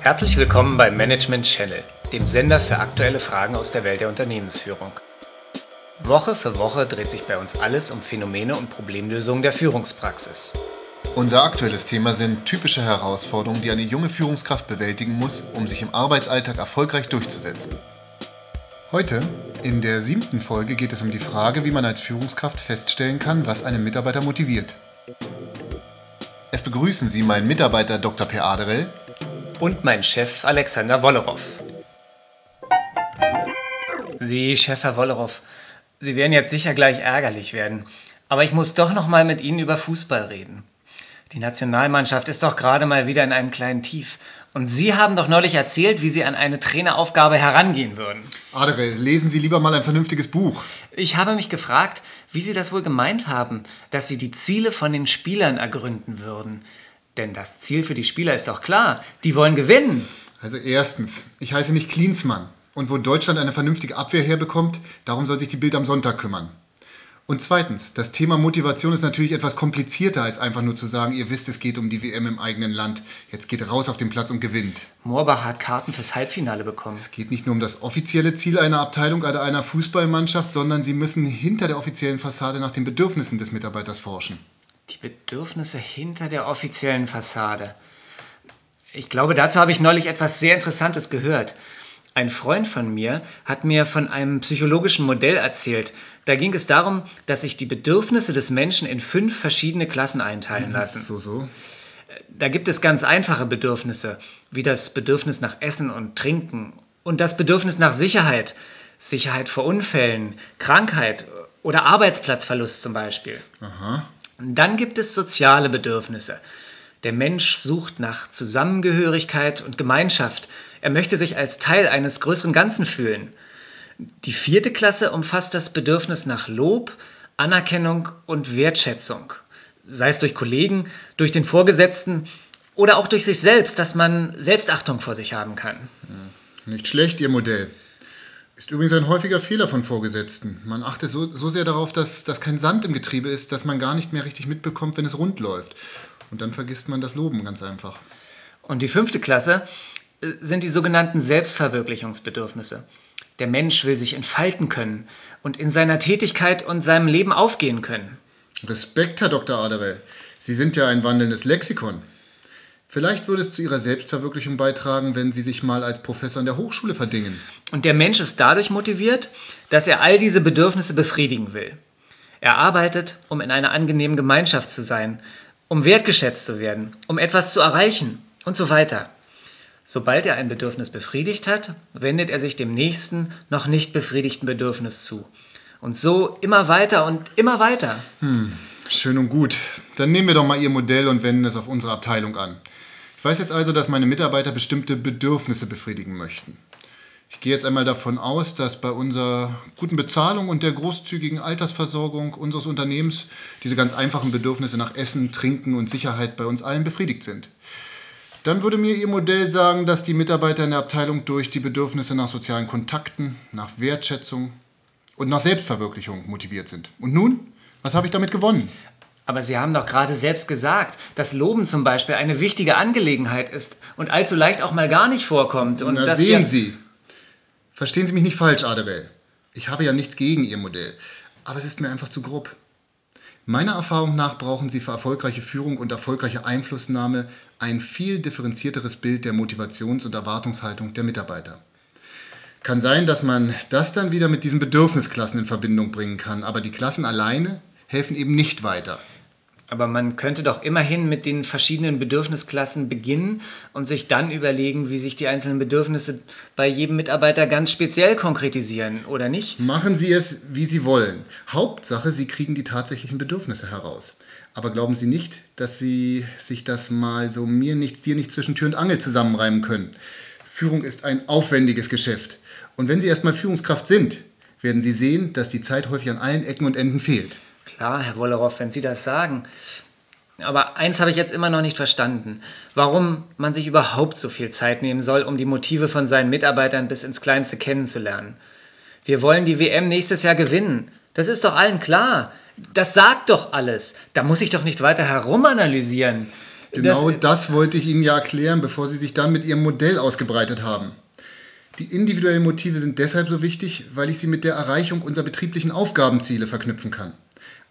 Herzlich willkommen beim Management Channel, dem Sender für aktuelle Fragen aus der Welt der Unternehmensführung. Woche für Woche dreht sich bei uns alles um Phänomene und Problemlösungen der Führungspraxis. Unser aktuelles Thema sind typische Herausforderungen, die eine junge Führungskraft bewältigen muss, um sich im Arbeitsalltag erfolgreich durchzusetzen. Heute, in der siebten Folge, geht es um die Frage, wie man als Führungskraft feststellen kann, was einen Mitarbeiter motiviert. Es begrüßen Sie meinen Mitarbeiter Dr. Per Aderell Und mein Chef Alexander Wollerow. Sie, Chef Herr Wollerow, Sie werden jetzt sicher gleich ärgerlich werden, aber ich muss doch noch mal mit Ihnen über Fußball reden. Die Nationalmannschaft ist doch gerade mal wieder in einem kleinen Tief. Und Sie haben doch neulich erzählt, wie Sie an eine Traineraufgabe herangehen würden. Aderell, lesen Sie lieber mal ein vernünftiges Buch. Ich habe mich gefragt, wie Sie das wohl gemeint haben, dass Sie die Ziele von den Spielern ergründen würden. Denn das Ziel für die Spieler ist doch klar. Die wollen gewinnen. Also erstens, ich heiße nicht Klinsmann. Und wo Deutschland eine vernünftige Abwehr herbekommt, darum soll sich die Bild am Sonntag kümmern. Und zweitens, das Thema Motivation ist natürlich etwas komplizierter, als einfach nur zu sagen, ihr wisst, es geht um die WM im eigenen Land. Jetzt geht raus auf den Platz und gewinnt. Moorbach hat Karten fürs Halbfinale bekommen. Es geht nicht nur um das offizielle Ziel einer Abteilung oder einer Fußballmannschaft, sondern sie müssen hinter der offiziellen Fassade nach den Bedürfnissen des Mitarbeiters forschen. Die Bedürfnisse hinter der offiziellen Fassade. Ich glaube, dazu habe ich neulich etwas sehr Interessantes gehört. Ein Freund von mir hat mir von einem psychologischen Modell erzählt. Da ging es darum, dass sich die Bedürfnisse des Menschen in fünf verschiedene Klassen einteilen lassen. So, so. Da gibt es ganz einfache Bedürfnisse, wie das Bedürfnis nach Essen und Trinken und das Bedürfnis nach Sicherheit. Sicherheit vor Unfällen, Krankheit oder Arbeitsplatzverlust zum Beispiel. Aha. Dann gibt es soziale Bedürfnisse. Der Mensch sucht nach Zusammengehörigkeit und Gemeinschaft. Er möchte sich als Teil eines größeren Ganzen fühlen. Die vierte Klasse umfasst das Bedürfnis nach Lob, Anerkennung und Wertschätzung. Sei es durch Kollegen, durch den Vorgesetzten oder auch durch sich selbst, dass man Selbstachtung vor sich haben kann. Nicht schlecht, Ihr Modell. Ist übrigens ein häufiger Fehler von Vorgesetzten. Man achtet so, so sehr darauf, dass, dass kein Sand im Getriebe ist, dass man gar nicht mehr richtig mitbekommt, wenn es rund läuft. Und dann vergisst man das Loben ganz einfach. Und die fünfte Klasse sind die sogenannten Selbstverwirklichungsbedürfnisse. Der Mensch will sich entfalten können und in seiner Tätigkeit und seinem Leben aufgehen können. Respekt, Herr Dr. Aderell. Sie sind ja ein wandelndes Lexikon. Vielleicht würde es zu Ihrer Selbstverwirklichung beitragen, wenn Sie sich mal als Professor an der Hochschule verdingen. Und der Mensch ist dadurch motiviert, dass er all diese Bedürfnisse befriedigen will. Er arbeitet, um in einer angenehmen Gemeinschaft zu sein, um wertgeschätzt zu werden, um etwas zu erreichen und so weiter. Sobald er ein Bedürfnis befriedigt hat, wendet er sich dem nächsten, noch nicht befriedigten Bedürfnis zu. Und so immer weiter und immer weiter. Schön und gut. Dann nehmen wir doch mal Ihr Modell und wenden es auf unsere Abteilung an. Ich weiß jetzt also, dass meine Mitarbeiter bestimmte Bedürfnisse befriedigen möchten. Ich gehe jetzt einmal davon aus, dass bei unserer guten Bezahlung und der großzügigen Altersversorgung unseres Unternehmens diese ganz einfachen Bedürfnisse nach Essen, Trinken und Sicherheit bei uns allen befriedigt sind. Dann würde mir Ihr Modell sagen, dass die Mitarbeiter in der Abteilung durch die Bedürfnisse nach sozialen Kontakten, nach Wertschätzung und nach Selbstverwirklichung motiviert sind. Und nun? Was habe ich damit gewonnen? Aber Sie haben doch gerade selbst gesagt, dass Loben zum Beispiel eine wichtige Angelegenheit ist und allzu leicht auch mal gar nicht vorkommt. Und Na sehen Sie. Verstehen Sie mich nicht falsch, Aderell. Ich habe ja nichts gegen Ihr Modell. Aber es ist mir einfach zu grob. Meiner Erfahrung nach brauchen Sie für erfolgreiche Führung und erfolgreiche Einflussnahme ein viel differenzierteres Bild der Motivations- und Erwartungshaltung der Mitarbeiter. Kann sein, dass man das dann wieder mit diesen Bedürfnisklassen in Verbindung bringen kann, aber die Klassen alleine helfen eben nicht weiter. Aber man könnte doch immerhin mit den verschiedenen Bedürfnisklassen beginnen und sich dann überlegen, wie sich die einzelnen Bedürfnisse bei jedem Mitarbeiter ganz speziell konkretisieren, oder nicht? Machen Sie es, wie Sie wollen. Hauptsache, Sie kriegen die tatsächlichen Bedürfnisse heraus. Aber glauben Sie nicht, dass Sie sich das mal so mir nichts, dir nichts zwischen Tür und Angel zusammenreimen können. Führung ist ein aufwendiges Geschäft. Und wenn Sie erstmal Führungskraft sind, werden Sie sehen, dass die Zeit häufig an allen Ecken und Enden fehlt. Klar, Herr Wollerow, wenn Sie das sagen. Aber eins habe ich jetzt immer noch nicht verstanden. Warum man sich überhaupt so viel Zeit nehmen soll, um die Motive von seinen Mitarbeitern bis ins Kleinste kennenzulernen. Wir wollen die WM nächstes Jahr gewinnen. Das ist doch allen klar. Das sagt doch alles. Da muss ich doch nicht weiter herumanalysieren. Genau das, das wollte ich Ihnen ja erklären, bevor Sie sich dann mit Ihrem Modell ausgebreitet haben. Die individuellen Motive sind deshalb so wichtig, weil ich sie mit der Erreichung unserer betrieblichen Aufgabenziele verknüpfen kann.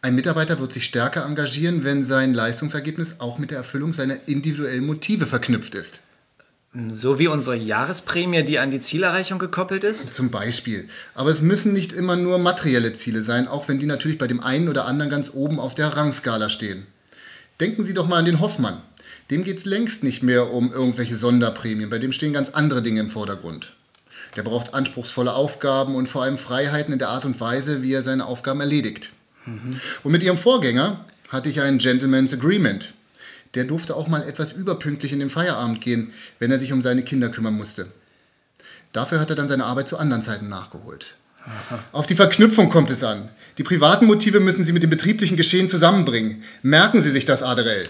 Ein Mitarbeiter wird sich stärker engagieren, wenn sein Leistungsergebnis auch mit der Erfüllung seiner individuellen Motive verknüpft ist. So wie unsere Jahresprämie, die an die Zielerreichung gekoppelt ist? Zum Beispiel. Aber es müssen nicht immer nur materielle Ziele sein, auch wenn die natürlich bei dem einen oder anderen ganz oben auf der Rangskala stehen. Denken Sie doch mal an den Hoffmann. Dem geht es längst nicht mehr um irgendwelche Sonderprämien, bei dem stehen ganz andere Dinge im Vordergrund. Der braucht anspruchsvolle Aufgaben und vor allem Freiheiten in der Art und Weise, wie er seine Aufgaben erledigt. Mhm. Und mit ihrem Vorgänger hatte ich ein Gentleman's Agreement. Der durfte auch mal etwas überpünktlich in den Feierabend gehen, wenn er sich um seine Kinder kümmern musste. Dafür hat er dann seine Arbeit zu anderen Zeiten nachgeholt. Aha. Auf die Verknüpfung kommt es an. Die privaten Motive müssen Sie mit dem betrieblichen Geschehen zusammenbringen. Merken Sie sich das, Aderell.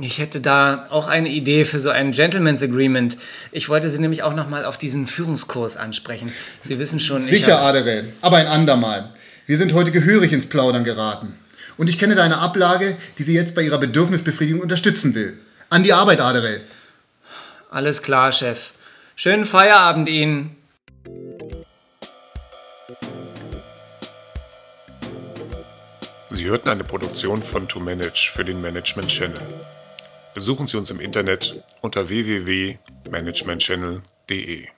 Ich hätte da auch eine Idee für so ein Gentleman's Agreement. Ich wollte Sie nämlich auch noch mal auf diesen Führungskurs ansprechen. Sie wissen schon. Sicher, Aderell, aber ein andermal. Wir sind heute gehörig ins Plaudern geraten. Und ich kenne da eine Ablage, die Sie jetzt bei Ihrer Bedürfnisbefriedigung unterstützen will. An die Arbeit, Aderell. Alles klar, Chef. Schönen Feierabend Ihnen. Sie hörten eine Produktion von To Manage für den Management Channel. Besuchen Sie uns im Internet unter www.managementchannel.de.